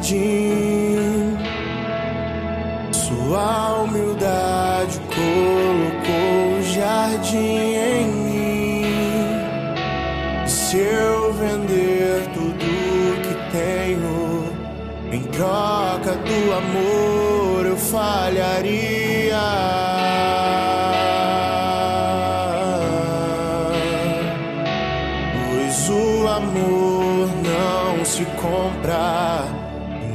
jardim. Sua humildade colocou o jardim em mim. Se eu vender tudo que tenho em troca do amor, eu falharia. se compra,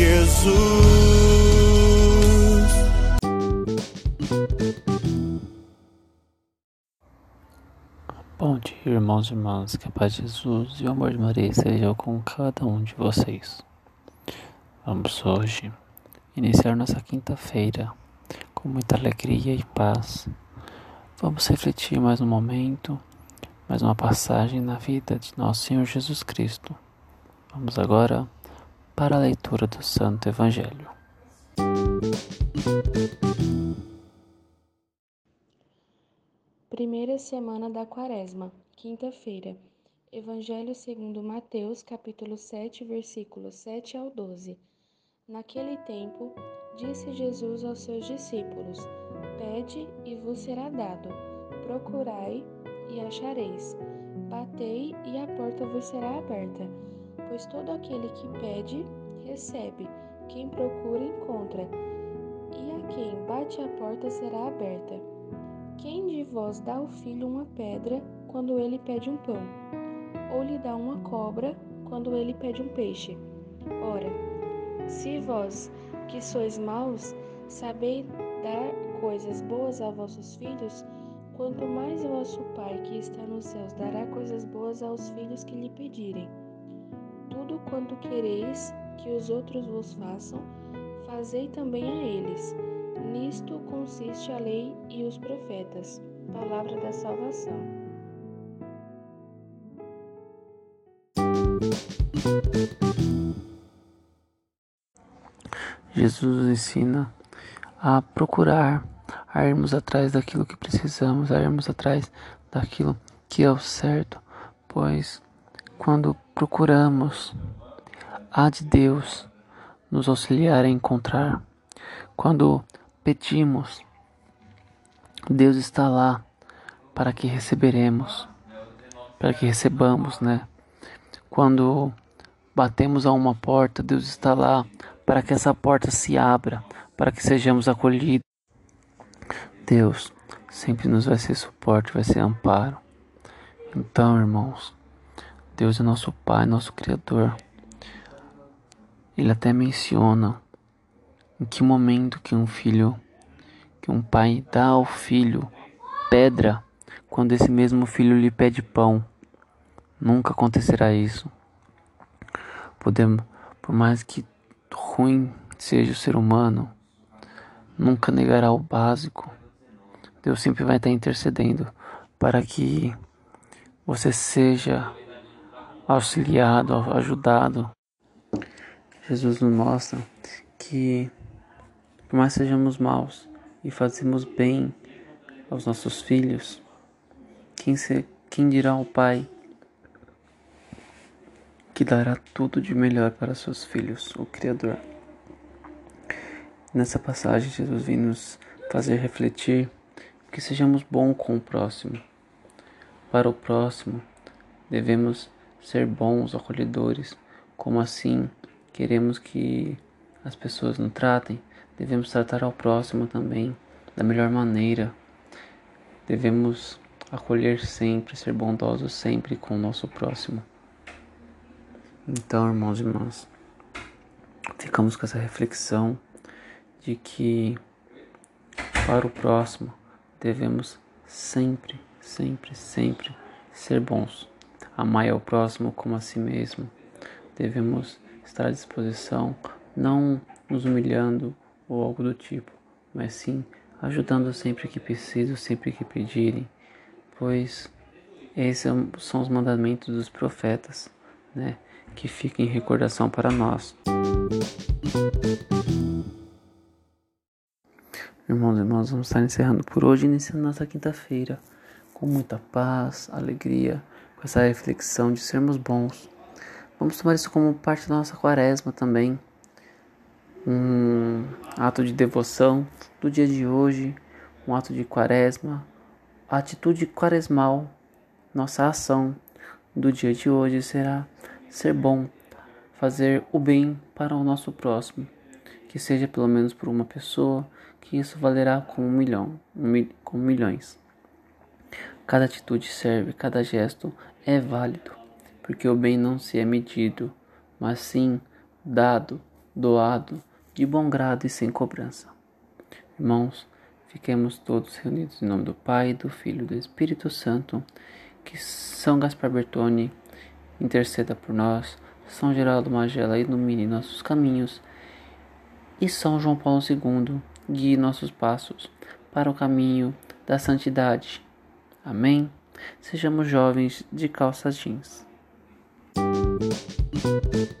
Jesus. Bom dia, irmãos e irmãs, que a paz de Jesus e o amor de Maria sejam com cada um de vocês. Vamos hoje iniciar nossa quinta-feira com muita alegria e paz. Vamos refletir mais um momento, mais uma passagem na vida de nosso Senhor Jesus Cristo. Vamos agora para a leitura do Santo Evangelho. Primeira semana da Quaresma, quinta-feira. Evangelho segundo Mateus, capítulo 7, versículos 7 ao 12. Naquele tempo, disse Jesus aos seus discípulos: Pede e vos será dado. Procurai e achareis. Batei e a porta vos será aberta pois todo aquele que pede, recebe, quem procura, encontra, e a quem bate a porta será aberta. Quem de vós dá ao filho uma pedra quando ele pede um pão? Ou lhe dá uma cobra quando ele pede um peixe? Ora, se vós, que sois maus, sabeis dar coisas boas a vossos filhos, quanto mais vosso Pai que está nos céus dará coisas boas aos filhos que lhe pedirem tudo quanto quereis que os outros vos façam, fazei também a eles. Nisto consiste a lei e os profetas. Palavra da salvação. Jesus ensina a procurar, a irmos atrás daquilo que precisamos, a irmos atrás daquilo que é o certo, pois quando procuramos há de Deus nos auxiliar a encontrar. Quando pedimos, Deus está lá para que receberemos, para que recebamos, né? Quando batemos a uma porta, Deus está lá para que essa porta se abra, para que sejamos acolhidos. Deus sempre nos vai ser suporte, vai ser amparo. Então, irmãos, Deus é nosso Pai, nosso Criador. Ele até menciona em que momento que um filho, que um pai dá ao filho pedra quando esse mesmo filho lhe pede pão. Nunca acontecerá isso. Podemos, por mais que ruim seja o ser humano, nunca negará o básico. Deus sempre vai estar intercedendo para que você seja auxiliado, ajudado. Jesus nos mostra que, por mais sejamos maus e fazemos bem aos nossos filhos, quem, se, quem dirá ao Pai que dará tudo de melhor para seus filhos, o Criador? Nessa passagem, Jesus vem nos fazer refletir que sejamos bons com o próximo. Para o próximo, devemos ser bons, acolhedores. Como assim queremos que as pessoas nos tratem? Devemos tratar ao próximo também da melhor maneira. Devemos acolher sempre, ser bondosos sempre com o nosso próximo. Então, irmãos e irmãs, ficamos com essa reflexão de que para o próximo devemos sempre, sempre, sempre ser bons. Amai ao próximo como a si mesmo. Devemos estar à disposição não nos humilhando ou algo do tipo, mas sim ajudando sempre que preciso, sempre que pedirem, pois esses são os mandamentos dos profetas, né, que ficam em recordação para nós. Irmãos e irmãs, vamos estar encerrando por hoje, iniciando nossa quinta-feira com muita paz, alegria, com essa reflexão de sermos bons. Vamos tomar isso como parte da nossa quaresma também. Um ato de devoção do dia de hoje, um ato de quaresma, a atitude quaresmal, nossa ação do dia de hoje será ser bom, fazer o bem para o nosso próximo, que seja pelo menos por uma pessoa, que isso valerá com um milhão, com milhões. Cada atitude serve, cada gesto é válido, porque o bem não se é medido, mas sim dado, doado de bom grado e sem cobrança. Irmãos, fiquemos todos reunidos em nome do Pai, do Filho e do Espírito Santo. Que São Gaspar Bertone interceda por nós, São Geraldo Magela ilumine nossos caminhos e São João Paulo II guie nossos passos para o caminho da santidade. Amém? Sejamos jovens de calças jeans. you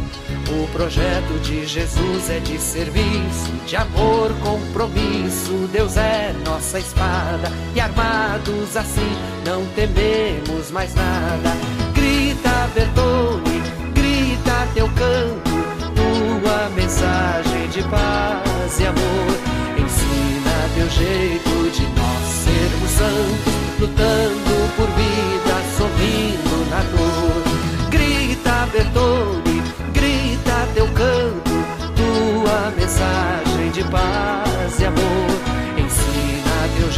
o projeto de Jesus é de serviço, de amor, compromisso. Deus é nossa espada e armados assim não tememos mais nada. Grita, Bertone, grita teu canto, tua mensagem de paz e amor. Ensina teu jeito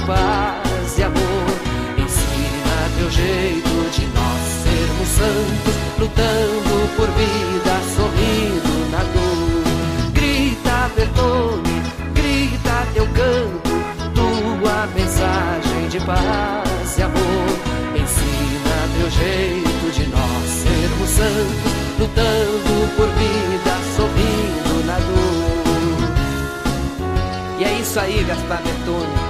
de paz e amor. Ensina teu jeito de nós sermos santos, lutando por vida, sorrindo na dor. Grita, Bertone, grita teu canto, tua mensagem de paz e amor. Ensina teu jeito de nós sermos santos, lutando por vida, sorrindo na dor. E é isso aí, Gaspar Bertone.